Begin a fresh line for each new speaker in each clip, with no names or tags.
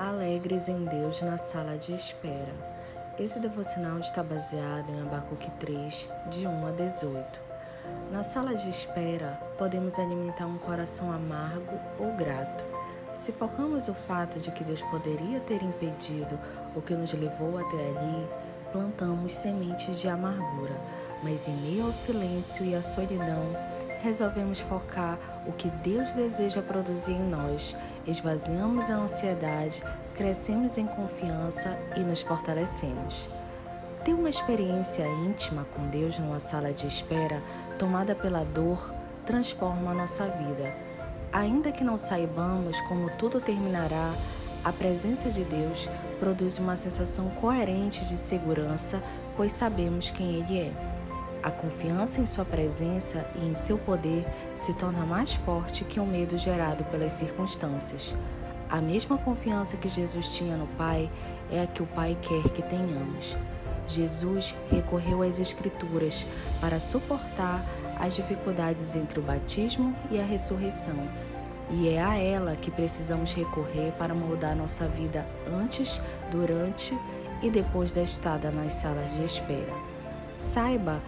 Alegres em Deus na sala de espera. Esse devocional está baseado em Abacuque 3, de 1 a 18. Na sala de espera, podemos alimentar um coração amargo ou grato. Se focamos o fato de que Deus poderia ter impedido o que nos levou até ali, plantamos sementes de amargura, mas em meio ao silêncio e à solidão, resolvemos focar o que Deus deseja produzir em nós, esvaziamos a ansiedade, crescemos em confiança e nos fortalecemos. Ter uma experiência íntima com Deus numa sala de espera, tomada pela dor, transforma a nossa vida. Ainda que não saibamos como tudo terminará, a presença de Deus produz uma sensação coerente de segurança, pois sabemos quem Ele é. A confiança em sua presença e em seu poder se torna mais forte que o medo gerado pelas circunstâncias. A mesma confiança que Jesus tinha no Pai é a que o Pai quer que tenhamos. Jesus recorreu às Escrituras para suportar as dificuldades entre o batismo e a ressurreição. E é a ela que precisamos recorrer para moldar nossa vida antes, durante e depois da estada nas salas de espera. Saiba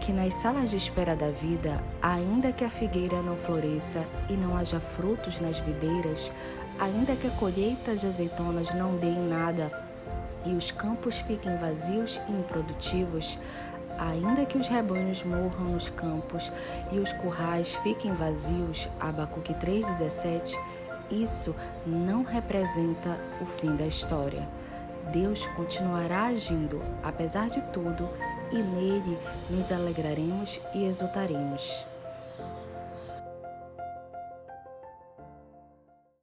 que nas salas de espera da vida, ainda que a figueira não floresça e não haja frutos nas videiras, ainda que a colheita de azeitonas não dê em nada e os campos fiquem vazios e improdutivos, ainda que os rebanhos morram nos campos e os currais fiquem vazios, Abacuque 3,17, isso não representa o fim da história. Deus continuará agindo, apesar de tudo, e nele nos alegraremos e exultaremos.